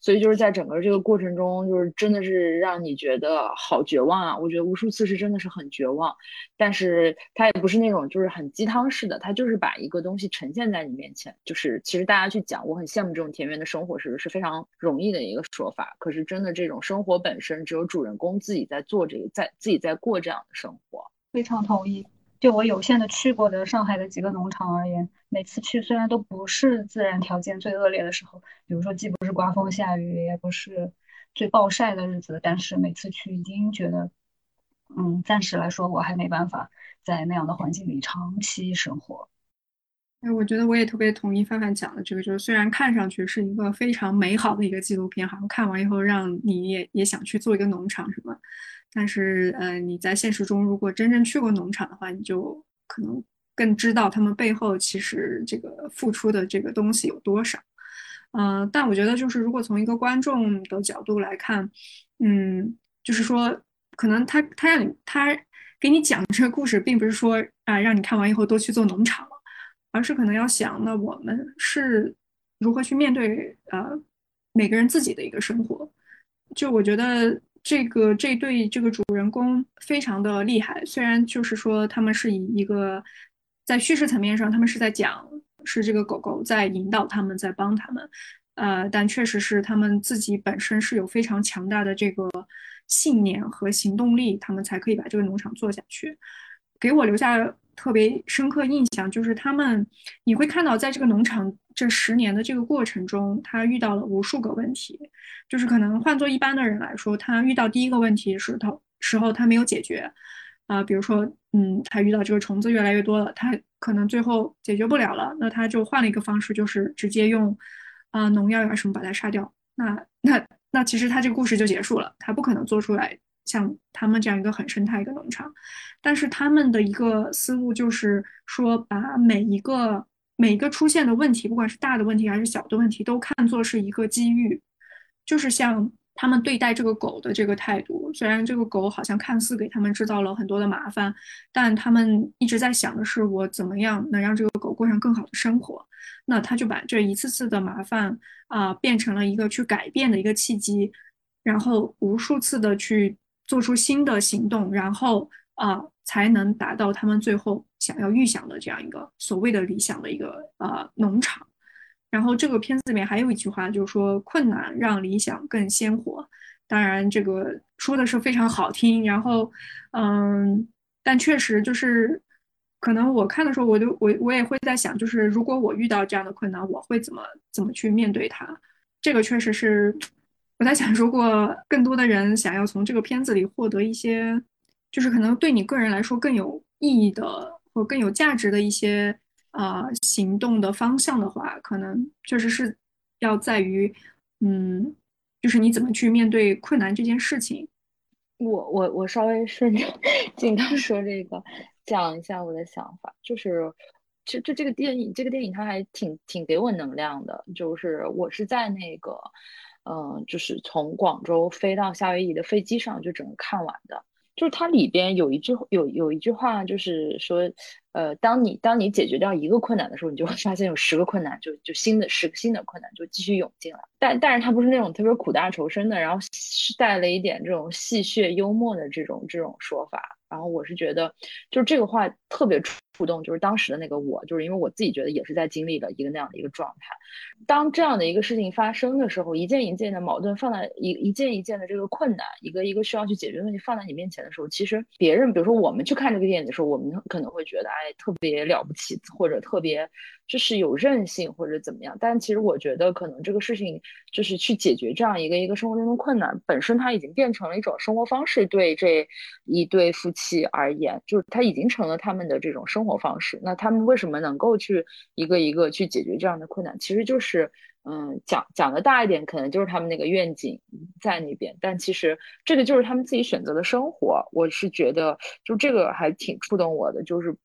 所以就是在整个这个过程中，就是真的是让你觉得好绝望啊！我觉得无数次是真的是很绝望，但是它也不是那种就是很鸡汤式的，它就是把一个东西呈现在你面前。就是其实大家去讲，我很羡慕这种田园的生活，是是非常容易的一个说法。可是真的这种生活本身，只有主人公自己在做这个，在自己在过这样的生活。非常同意。就我有限的去过的上海的几个农场而言，每次去虽然都不是自然条件最恶劣的时候，比如说既不是刮风下雨，也不是最暴晒的日子，但是每次去已经觉得，嗯，暂时来说我还没办法在那样的环境里长期生活。哎，我觉得我也特别同意范范讲的这个，就是虽然看上去是一个非常美好的一个纪录片，好像看完以后让你也也想去做一个农场什么，但是呃，你在现实中如果真正去过农场的话，你就可能更知道他们背后其实这个付出的这个东西有多少。嗯，但我觉得就是如果从一个观众的角度来看，嗯，就是说可能他他让你他给你讲这个故事，并不是说啊让你看完以后都去做农场了。而是可能要想，那我们是如何去面对呃每个人自己的一个生活？就我觉得这个这对这个主人公非常的厉害。虽然就是说他们是以一个在叙事层面上，他们是在讲是这个狗狗在引导他们，在帮他们，呃，但确实是他们自己本身是有非常强大的这个信念和行动力，他们才可以把这个农场做下去，给我留下。特别深刻印象就是他们，你会看到在这个农场这十年的这个过程中，他遇到了无数个问题。就是可能换做一般的人来说，他遇到第一个问题时头时候他没有解决，啊，比如说，嗯，他遇到这个虫子越来越多了，他可能最后解决不了了，那他就换了一个方式，就是直接用啊农药呀什么把它杀掉。那那那其实他这个故事就结束了，他不可能做出来。像他们这样一个很生态一个农场，但是他们的一个思路就是说，把每一个每一个出现的问题，不管是大的问题还是小的问题，都看作是一个机遇。就是像他们对待这个狗的这个态度，虽然这个狗好像看似给他们制造了很多的麻烦，但他们一直在想的是，我怎么样能让这个狗过上更好的生活。那他就把这一次次的麻烦啊，变成了一个去改变的一个契机，然后无数次的去。做出新的行动，然后啊，才能达到他们最后想要预想的这样一个所谓的理想的一个呃农场。然后这个片子里面还有一句话，就是说困难让理想更鲜活。当然，这个说的是非常好听。然后，嗯，但确实就是，可能我看的时候，我就我我也会在想，就是如果我遇到这样的困难，我会怎么怎么去面对它？这个确实是。我在想，如果更多的人想要从这个片子里获得一些，就是可能对你个人来说更有意义的或更有价值的一些啊行动的方向的话，可能确实是要在于，嗯，就是你怎么去面对困难这件事情。我我我稍微顺着静刚说这个讲一下我的想法，就是这这这个电影这个电影它还挺挺给我能量的，就是我是在那个。嗯，就是从广州飞到夏威夷的飞机上就整个看完的，就是它里边有一句有有一句话，就是说，呃，当你当你解决掉一个困难的时候，你就会发现有十个困难就就新的十个新的困难就继续涌进来。但但是它不是那种特别苦大仇深的，然后是带了一点这种戏谑幽默的这种这种说法。然后我是觉得，就是这个话特别触动，就是当时的那个我，就是因为我自己觉得也是在经历了一个那样的一个状态。当这样的一个事情发生的时候，一件一件的矛盾放在一一件一件的这个困难，一个一个需要去解决的问题放在你面前的时候，其实别人，比如说我们去看这个电影的时候，我们可能会觉得，哎，特别了不起，或者特别就是有韧性，或者怎么样。但其实我觉得，可能这个事情就是去解决这样一个一个生活中的困难，本身它已经变成了一种生活方式。对这一对夫妻而言，就是它已经成了他们的这种生活生活方式。那他们为什么能够去一个一个去解决这样的困难？其实就。是，嗯，讲讲的大一点，可能就是他们那个愿景在那边，但其实这个就是他们自己选择的生活。我是觉得，就这个还挺触动我的，就是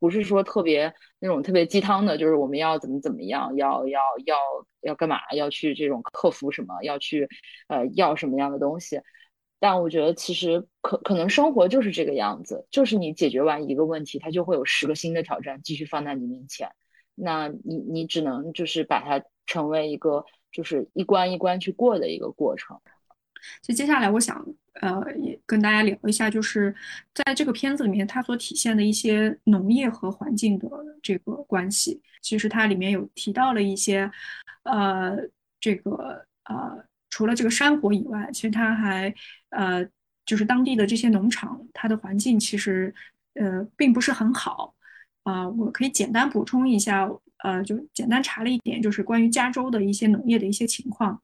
不是说特别那种特别鸡汤的，就是我们要怎么怎么样，要要要要干嘛，要去这种克服什么，要去呃要什么样的东西。但我觉得其实可可能生活就是这个样子，就是你解决完一个问题，它就会有十个新的挑战继续放在你面前。那你你只能就是把它成为一个就是一关一关去过的一个过程。就接下来我想呃也跟大家聊一下，就是在这个片子里面它所体现的一些农业和环境的这个关系。其实它里面有提到了一些呃这个呃除了这个山火以外，其实它还呃就是当地的这些农场，它的环境其实呃并不是很好。啊，我可以简单补充一下，呃，就简单查了一点，就是关于加州的一些农业的一些情况。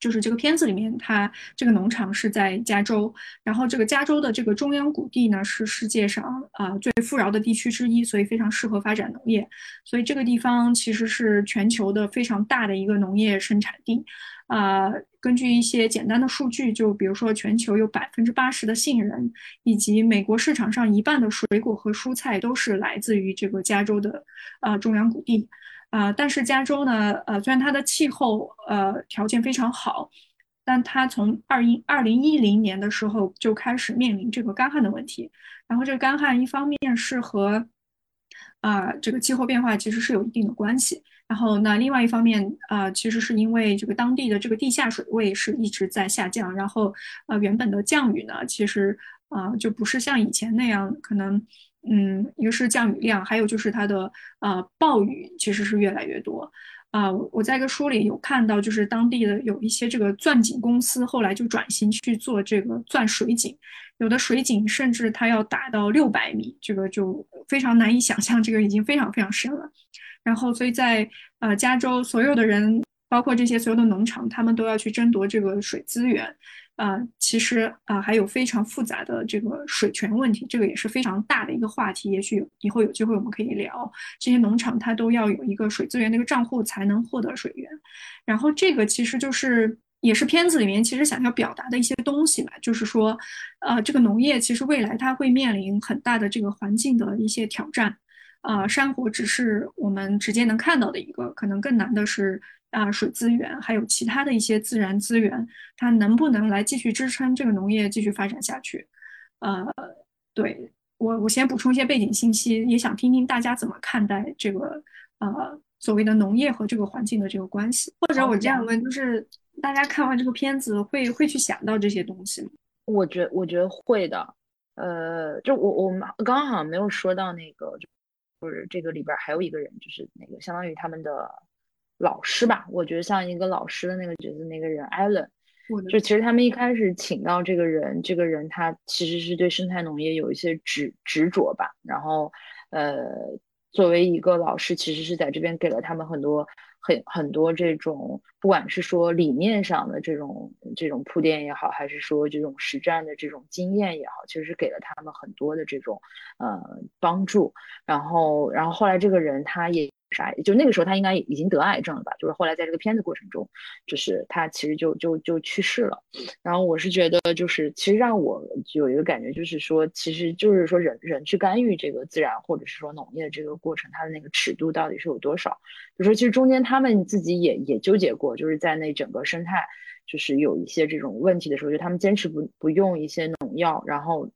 就是这个片子里面，它这个农场是在加州，然后这个加州的这个中央谷地呢是世界上啊最富饶的地区之一，所以非常适合发展农业。所以这个地方其实是全球的非常大的一个农业生产地。啊，根据一些简单的数据，就比如说全球有百分之八十的杏仁，以及美国市场上一半的水果和蔬菜都是来自于这个加州的啊中央谷地。啊，但是加州呢，呃，虽然它的气候呃条件非常好，但它从二一二零一零年的时候就开始面临这个干旱的问题。然后这个干旱一方面是和啊这个气候变化其实是有一定的关系。然后那另外一方面啊，其实是因为这个当地的这个地下水位是一直在下降，然后呃原本的降雨呢，其实啊就不是像以前那样可能。嗯，一个是降雨量，还有就是它的呃暴雨其实是越来越多啊。我在一个书里有看到，就是当地的有一些这个钻井公司后来就转型去做这个钻水井，有的水井甚至它要打到六百米，这个就非常难以想象，这个已经非常非常深了。然后，所以在呃加州，所有的人，包括这些所有的农场，他们都要去争夺这个水资源。啊，其实啊，还有非常复杂的这个水权问题，这个也是非常大的一个话题。也许以后有机会我们可以聊。这些农场它都要有一个水资源的一个账户才能获得水源。然后这个其实就是也是片子里面其实想要表达的一些东西嘛，就是说，呃，这个农业其实未来它会面临很大的这个环境的一些挑战。啊，山火只是我们直接能看到的一个，可能更难的是。啊，水资源还有其他的一些自然资源，它能不能来继续支撑这个农业继续发展下去？呃，对我，我先补充一些背景信息，也想听听大家怎么看待这个呃所谓的农业和这个环境的这个关系。或者我这样问，就是大家看完这个片子会会去想到这些东西吗？我觉我觉得会的。呃，就我我们刚刚好像没有说到那个，就是这个里边还有一个人，就是那个相当于他们的。老师吧，我觉得像一个老师的那个角色，那个人艾伦，就其实他们一开始请到这个人，这个人他其实是对生态农业有一些执执着吧。然后，呃，作为一个老师，其实是在这边给了他们很多很很多这种，不管是说理念上的这种这种铺垫也好，还是说这种实战的这种经验也好，其实是给了他们很多的这种呃帮助。然后，然后后来这个人他也。啥？就那个时候他应该已经得癌症了吧？就是后来在这个片子过程中，就是他其实就就就去世了。然后我是觉得，就是其实让我有一个感觉，就是说，其实就是说人人去干预这个自然或者是说农业这个过程，它的那个尺度到底是有多少？就说其实中间他们自己也也纠结过，就是在那整个生态就是有一些这种问题的时候，就他们坚持不不用一些农药，然后。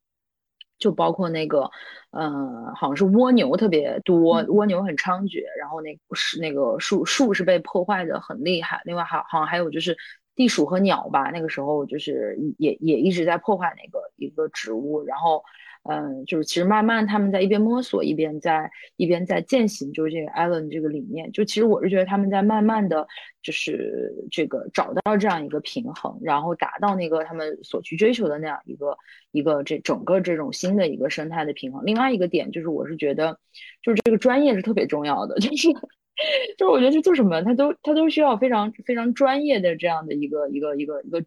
就包括那个，嗯，好像是蜗牛特别多，蜗牛很猖獗，然后那是那个树树是被破坏的很厉害。另外还好像还有就是地鼠和鸟吧，那个时候就是也也一直在破坏那个一个植物，然后。嗯，就是其实慢慢他们在一边摸索，一边在一边在践行，就是这个 Allen 这个理念。就其实我是觉得他们在慢慢的就是这个找到这样一个平衡，然后达到那个他们所去追求的那样一个一个这整个这种新的一个生态的平衡。另外一个点就是，我是觉得就是这个专业是特别重要的，就是 [laughs] 就是我觉得是做什么，他都他都需要非常非常专业的这样的一个一个一个一个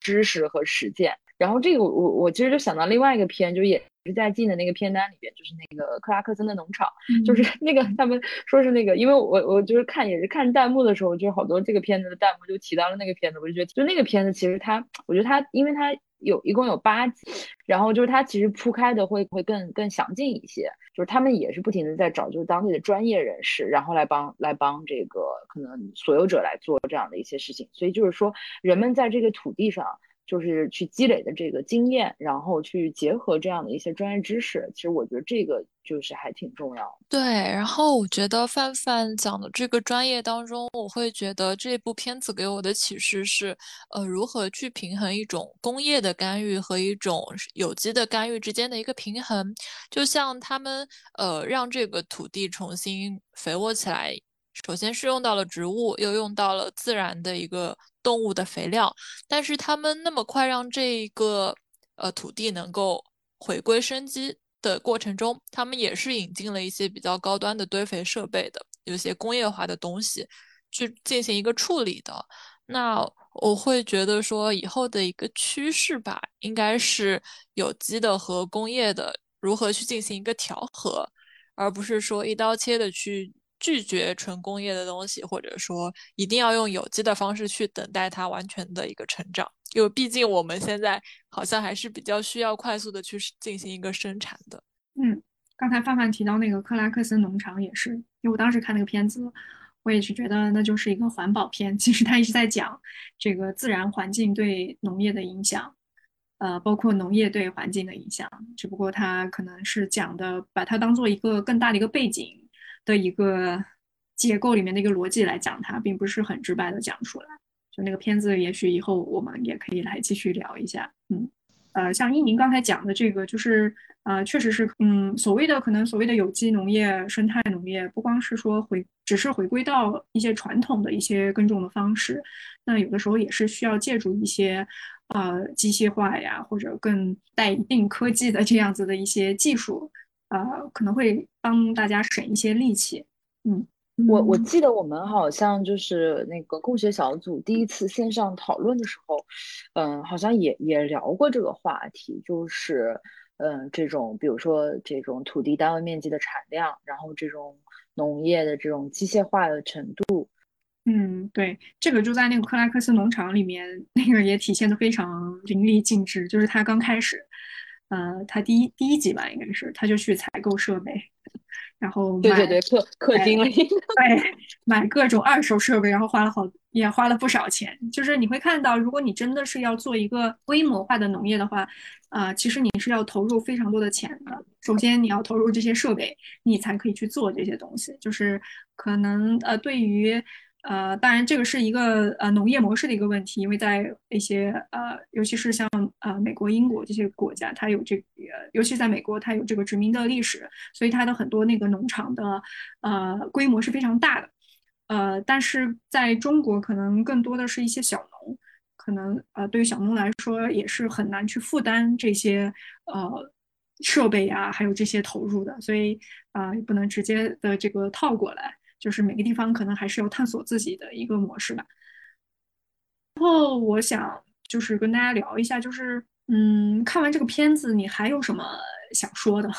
知识和实践。然后这个我我其实就想到另外一个片，就也是在进的那个片单里边，就是那个克拉克森的农场，就是 [laughs] 那个他们说是那个，因为我我就是看也是看弹幕的时候，就好多这个片子的弹幕就提到了那个片子，我就觉得就那个片子其实它，我觉得它因为它有一共有八集，然后就是它其实铺开的会会更更详尽一些，就是他们也是不停的在找就是当地的专业人士，然后来帮来帮这个可能所有者来做这样的一些事情，所以就是说人们在这个土地上。就是去积累的这个经验，然后去结合这样的一些专业知识，其实我觉得这个就是还挺重要。对，然后我觉得范范讲的这个专业当中，我会觉得这部片子给我的启示是，呃，如何去平衡一种工业的干预和一种有机的干预之间的一个平衡。就像他们呃让这个土地重新肥沃起来，首先是用到了植物，又用到了自然的一个。动物的肥料，但是他们那么快让这个呃土地能够回归生机的过程中，他们也是引进了一些比较高端的堆肥设备的，有些工业化的东西去进行一个处理的。那我会觉得说以后的一个趋势吧，应该是有机的和工业的如何去进行一个调和，而不是说一刀切的去拒绝纯工业的东西，或者说一定要用有机的方式去等待它完全的一个成长。因为毕竟我们现在好像还是比较需要快速的去进行一个生产的。嗯，刚才范范提到那个克拉克森农场也是，因为我当时看那个片子。我也是觉得那就是一个环保片，其实它一直在讲这个自然环境对农业的影响，呃，包括农业对环境的影响。只不过它可能是讲的，把它当做一个更大的一个背景的一个结构里面的一个逻辑来讲它，并不是很直白的讲出来。就那个片子，也许以后我们也可以来继续聊一下。嗯，呃，像一宁刚才讲的这个，就是。呃，确实是，嗯，所谓的可能所谓的有机农业、生态农业，不光是说回，只是回归到一些传统的一些耕种的方式，那有的时候也是需要借助一些，呃，机械化呀，或者更带一定科技的这样子的一些技术，呃，可能会帮大家省一些力气。嗯，我我记得我们好像就是那个共学小组第一次线上讨论的时候，嗯，好像也也聊过这个话题，就是。嗯，这种比如说这种土地单位面积的产量，然后这种农业的这种机械化的程度，嗯，对，这个就在那个克拉克斯农场里面，那个也体现的非常淋漓尽致。就是他刚开始，呃，他第一第一集吧，应该是他就去采购设备。然后对对对，氪氪金了，对，买各种二手设备，然后花了好也花了不少钱。就是你会看到，如果你真的是要做一个规模化的农业的话，啊，其实你是要投入非常多的钱的。首先你要投入这些设备，你才可以去做这些东西。就是可能呃，对于。呃，当然，这个是一个呃农业模式的一个问题，因为在一些呃，尤其是像呃美国、英国这些国家，它有这个，尤其在美国，它有这个殖民的历史，所以它的很多那个农场的呃规模是非常大的。呃，但是在中国，可能更多的是一些小农，可能呃对于小农来说也是很难去负担这些呃设备啊，还有这些投入的，所以啊，不能直接的这个套过来。就是每个地方可能还是要探索自己的一个模式吧。然后我想就是跟大家聊一下，就是嗯，看完这个片子，你还有什么想说的？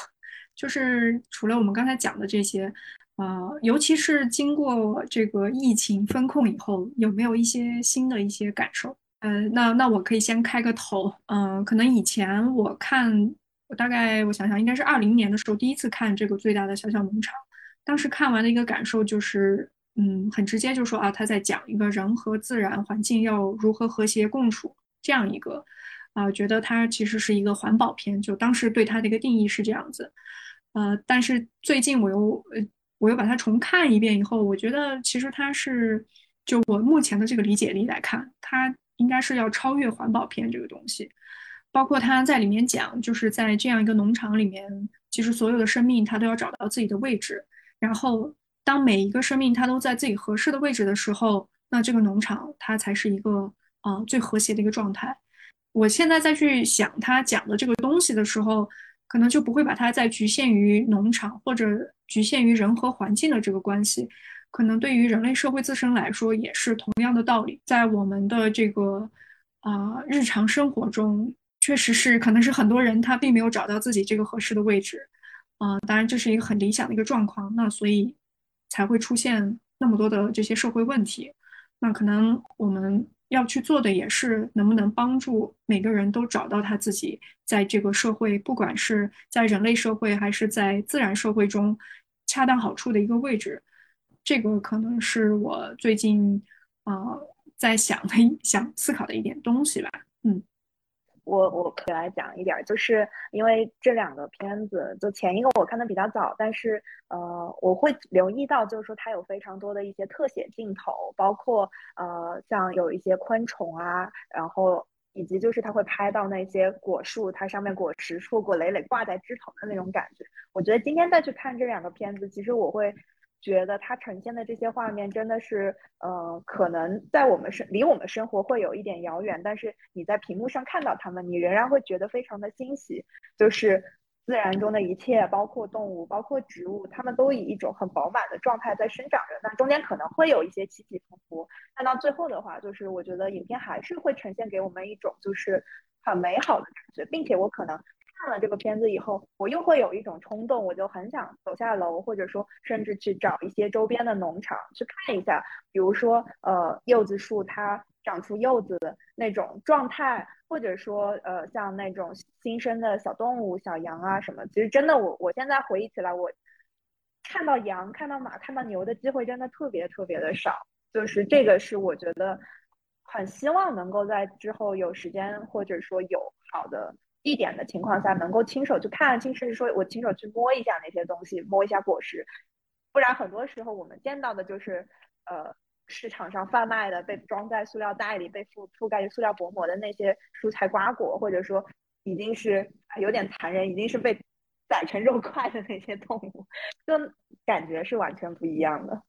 就是除了我们刚才讲的这些，呃，尤其是经过这个疫情风控以后，有没有一些新的一些感受？呃，那那我可以先开个头，嗯，可能以前我看，我大概我想想，应该是二零年的时候第一次看这个最大的小小农场。当时看完的一个感受就是，嗯，很直接就说啊，他在讲一个人和自然环境要如何和谐共处这样一个，啊，觉得它其实是一个环保片，就当时对它的一个定义是这样子，呃，但是最近我又呃我又把它重看一遍以后，我觉得其实它是就我目前的这个理解力来看，它应该是要超越环保片这个东西，包括他在里面讲，就是在这样一个农场里面，其实所有的生命它都要找到自己的位置。然后，当每一个生命它都在自己合适的位置的时候，那这个农场它才是一个啊最和谐的一个状态。我现在再去想他讲的这个东西的时候，可能就不会把它再局限于农场或者局限于人和环境的这个关系。可能对于人类社会自身来说也是同样的道理。在我们的这个啊日常生活中，确实是可能是很多人他并没有找到自己这个合适的位置。啊，当然这是一个很理想的一个状况，那所以才会出现那么多的这些社会问题。那可能我们要去做的也是能不能帮助每个人都找到他自己在这个社会，不管是在人类社会还是在自然社会中恰当好处的一个位置。这个可能是我最近啊在想的、想思考的一点东西吧。嗯。我我可以来讲一点，就是因为这两个片子，就前一个我看的比较早，但是呃，我会留意到，就是说它有非常多的一些特写镜头，包括呃像有一些昆虫啊，然后以及就是它会拍到那些果树，它上面果实硕果累累挂在枝头的那种感觉。我觉得今天再去看这两个片子，其实我会。觉得它呈现的这些画面真的是，呃，可能在我们生离我们生活会有一点遥远，但是你在屏幕上看到他们，你仍然会觉得非常的欣喜。就是自然中的一切，包括动物，包括植物，它们都以一种很饱满的状态在生长着。那中间可能会有一些起起伏伏，但到最后的话，就是我觉得影片还是会呈现给我们一种就是很美好的感觉，并且我可能看了这个片子以后，我又会有一种冲动，我就很想走下楼，或者说甚至去找一些周边的农场去看一下，比如说呃柚子树它长出柚子的那种状态。或者说，呃，像那种新生的小动物、小羊啊什么，其实真的，我我现在回忆起来，我看到羊、看到马、看到牛的机会真的特别特别的少。就是这个是我觉得很希望能够在之后有时间，或者说有好的地点的情况下，能够亲手去看，甚至说我亲手去摸一下那些东西，摸一下果实。不然很多时候我们见到的就是，呃。市场上贩卖的被装在塑料袋里、被覆覆盖着塑料薄膜的那些蔬菜瓜果，或者说已经是有点残忍，已经是被宰成肉块的那些动物，就感觉是完全不一样的。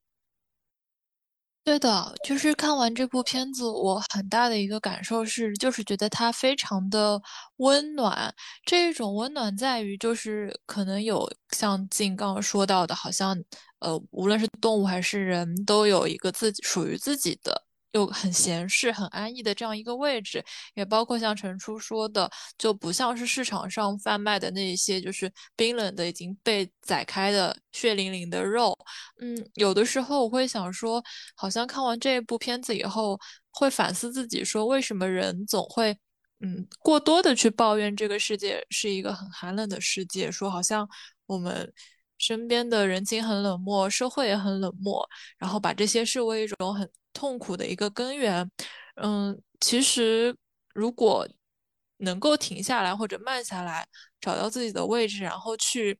对的，就是看完这部片子，我很大的一个感受是，就是觉得它非常的温暖。这一种温暖在于，就是可能有像静刚刚说到的，好像呃，无论是动物还是人都有一个自己属于自己的。又很闲适、很安逸的这样一个位置，也包括像陈初说的，就不像是市场上贩卖的那些，就是冰冷的、已经被宰开的血淋淋的肉。嗯，有的时候我会想说，好像看完这部片子以后，会反思自己，说为什么人总会，嗯，过多的去抱怨这个世界是一个很寒冷的世界，说好像我们身边的人情很冷漠，社会也很冷漠，然后把这些视为一种很。痛苦的一个根源，嗯，其实如果能够停下来或者慢下来，找到自己的位置，然后去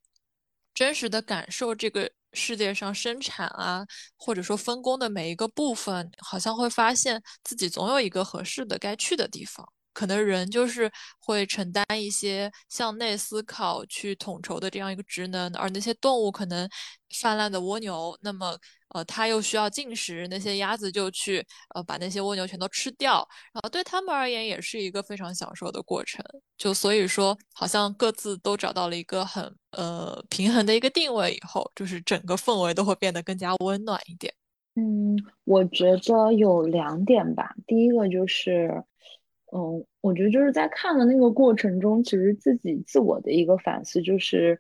真实的感受这个世界上生产啊，或者说分工的每一个部分，好像会发现自己总有一个合适的该去的地方。可能人就是会承担一些向内思考、去统筹的这样一个职能，而那些动物可能泛滥的蜗牛，那么呃，它又需要进食，那些鸭子就去呃把那些蜗牛全都吃掉，然后对他们而言也是一个非常享受的过程。就所以说，好像各自都找到了一个很呃平衡的一个定位以后，就是整个氛围都会变得更加温暖一点。嗯，我觉得有两点吧，第一个就是。嗯，我觉得就是在看的那个过程中，其实自己自我的一个反思就是，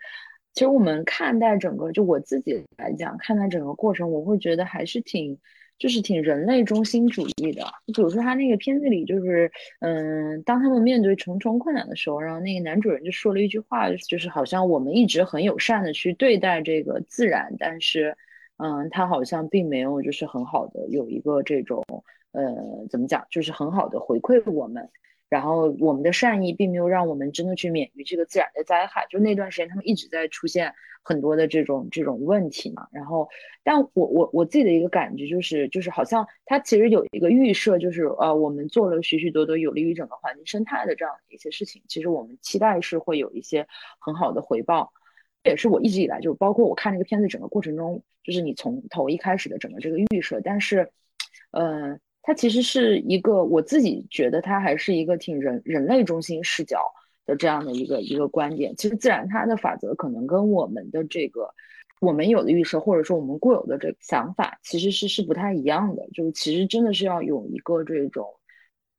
其实我们看待整个，就我自己来讲，看待整个过程，我会觉得还是挺，就是挺人类中心主义的。比如说他那个片子里，就是，嗯，当他们面对重重困难的时候，然后那个男主人就说了一句话，就是好像我们一直很友善的去对待这个自然，但是，嗯，他好像并没有就是很好的有一个这种。呃，怎么讲，就是很好的回馈我们，然后我们的善意并没有让我们真的去免于这个自然的灾害。就那段时间，他们一直在出现很多的这种这种问题嘛。然后，但我我我自己的一个感觉就是，就是好像它其实有一个预设，就是呃，我们做了许许多多有利于整个环境生态的这样的一些事情，其实我们期待是会有一些很好的回报。这也是我一直以来就包括我看那个片子整个过程中，就是你从头一开始的整个这个预设，但是，嗯。它其实是一个，我自己觉得它还是一个挺人人类中心视角的这样的一个一个观点。其实自然它的法则可能跟我们的这个我们有的预设，或者说我们固有的这个想法，其实是是不太一样的。就是其实真的是要有一个这种。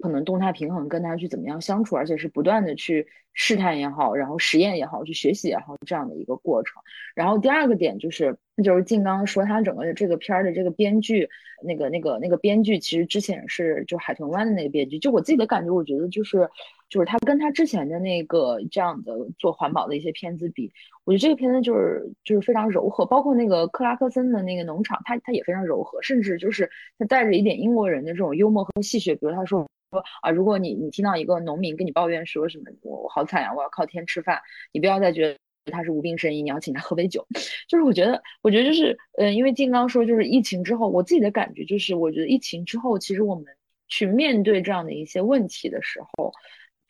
可能动态平衡跟他去怎么样相处，而且是不断的去试探也好，然后实验也好，去学习也好，这样的一个过程。然后第二个点就是，就是静刚说他整个的这个片儿的这个编剧，那个那个那个编剧其实之前是就海豚湾的那个编剧。就我自己的感觉，我觉得就是就是他跟他之前的那个这样的做环保的一些片子比，我觉得这个片子就是就是非常柔和。包括那个克拉克森的那个农场，他他也非常柔和，甚至就是他带着一点英国人的这种幽默和戏谑，比如他说。说啊，如果你你听到一个农民跟你抱怨说什么我我好惨呀，我要靠天吃饭，你不要再觉得他是无病呻吟，你要请他喝杯酒。就是我觉得，我觉得就是，嗯，因为金刚说就是疫情之后，我自己的感觉就是，我觉得疫情之后，其实我们去面对这样的一些问题的时候，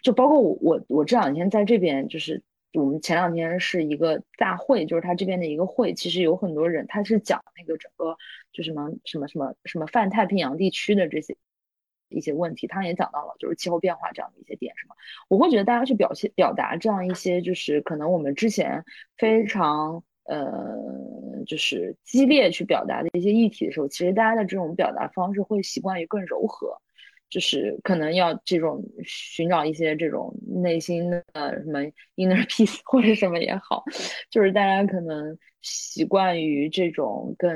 就包括我我我这两天在这边，就是我们前两天是一个大会，就是他这边的一个会，其实有很多人，他是讲那个整个就什么什么什么什么泛太平洋地区的这些。一些问题，他也讲到了就是气候变化这样的一些点，是吗？我会觉得大家去表现表达这样一些就是可能我们之前非常呃就是激烈去表达的一些议题的时候，其实大家的这种表达方式会习惯于更柔和。就是可能要这种寻找一些这种内心的什么 inner [laughs] peace 或者什么也好，就是大家可能习惯于这种更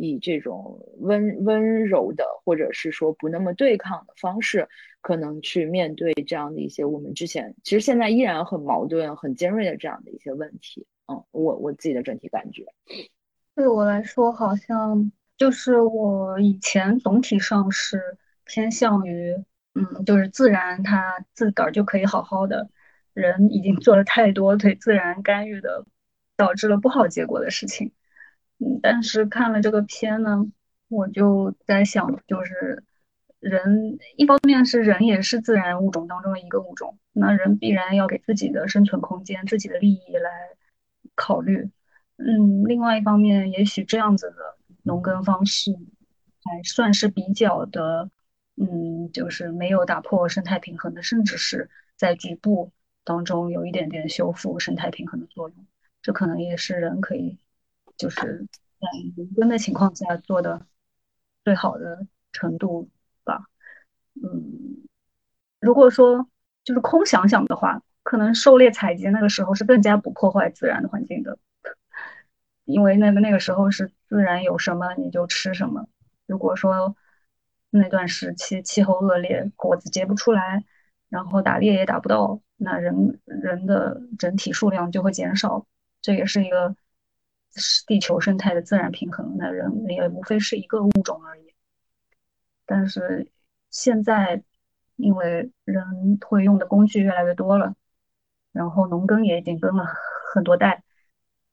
以这种温温柔的，或者是说不那么对抗的方式，可能去面对这样的一些我们之前其实现在依然很矛盾、很尖锐的这样的一些问题。嗯，我我自己的整体感觉，对我来说，好像就是我以前总体上是。偏向于，嗯，就是自然它自个儿就可以好好的，人已经做了太多对自然干预的，导致了不好结果的事情。嗯，但是看了这个片呢，我就在想，就是人一方面是人也是自然物种当中的一个物种，那人必然要给自己的生存空间、自己的利益来考虑。嗯，另外一方面，也许这样子的农耕方式还算是比较的。嗯，就是没有打破生态平衡的，甚至是在局部当中有一点点修复生态平衡的作用。这可能也是人可以就是在农耕的情况下做的最好的程度吧。嗯，如果说就是空想想的话，可能狩猎采集那个时候是更加不破坏自然的环境的，因为那个那个时候是自然有什么你就吃什么。如果说那段时期气候恶劣，果子结不出来，然后打猎也打不到，那人人的整体数量就会减少，这也是一个地球生态的自然平衡。那人也无非是一个物种而已。但是现在，因为人会用的工具越来越多了，然后农耕也已经耕了很多代，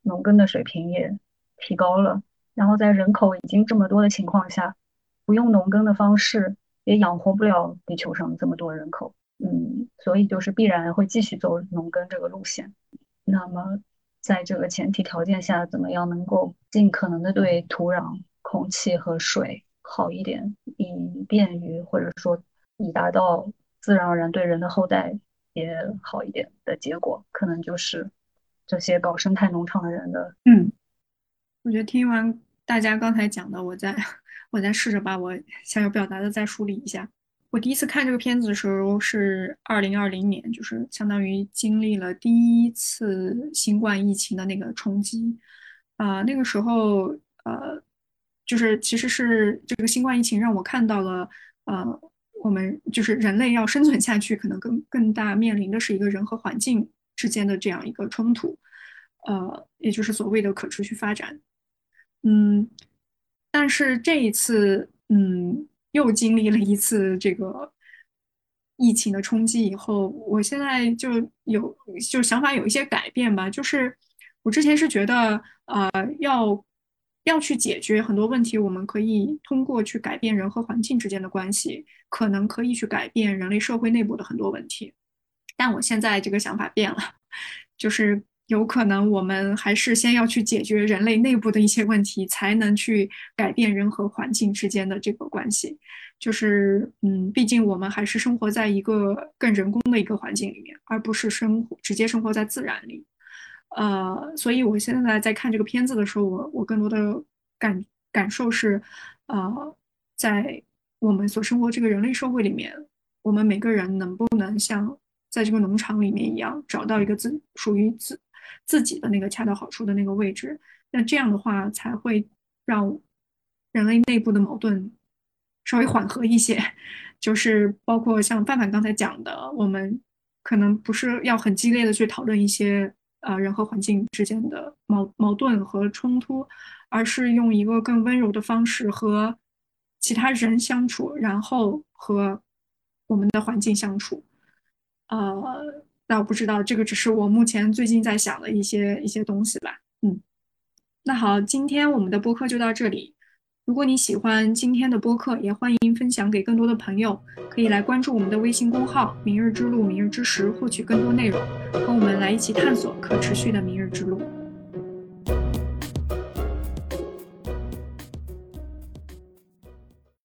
农耕的水平也提高了，然后在人口已经这么多的情况下。不用农耕的方式也养活不了地球上这么多人口，嗯，所以就是必然会继续走农耕这个路线。那么，在这个前提条件下，怎么样能够尽可能的对土壤、空气和水好一点，以便于或者说以达到自然而然对人的后代也好一点的结果，可能就是这些搞生态农场的人的。嗯，我觉得听完大家刚才讲的，我在。我再试着把我想要表达的再梳理一下。我第一次看这个片子的时候是二零二零年，就是相当于经历了第一次新冠疫情的那个冲击。啊，那个时候，呃，就是其实是这个新冠疫情让我看到了，呃，我们就是人类要生存下去，可能更更大面临的是一个人和环境之间的这样一个冲突，呃，也就是所谓的可持续发展。嗯。但是这一次，嗯，又经历了一次这个疫情的冲击以后，我现在就有就想法有一些改变吧。就是我之前是觉得，呃，要要去解决很多问题，我们可以通过去改变人和环境之间的关系，可能可以去改变人类社会内部的很多问题。但我现在这个想法变了，[laughs] 就是。有可能我们还是先要去解决人类内部的一些问题，才能去改变人和环境之间的这个关系。就是，嗯，毕竟我们还是生活在一个更人工的一个环境里面，而不是生活直接生活在自然里。呃，所以我现在在看这个片子的时候，我我更多的感感受是，呃，在我们所生活这个人类社会里面，我们每个人能不能像在这个农场里面一样，找到一个自属于自。自己的那个恰到好处的那个位置，那这样的话才会让人类内部的矛盾稍微缓和一些。就是包括像范范刚才讲的，我们可能不是要很激烈的去讨论一些呃人和环境之间的矛矛盾和冲突，而是用一个更温柔的方式和其他人相处，然后和我们的环境相处，呃。那我不知道，这个只是我目前最近在想的一些一些东西吧。嗯，那好，今天我们的播客就到这里。如果你喜欢今天的播客，也欢迎分享给更多的朋友。可以来关注我们的微信公号“明日之路”“明日之时”，获取更多内容，和我们来一起探索可持续的明日之路。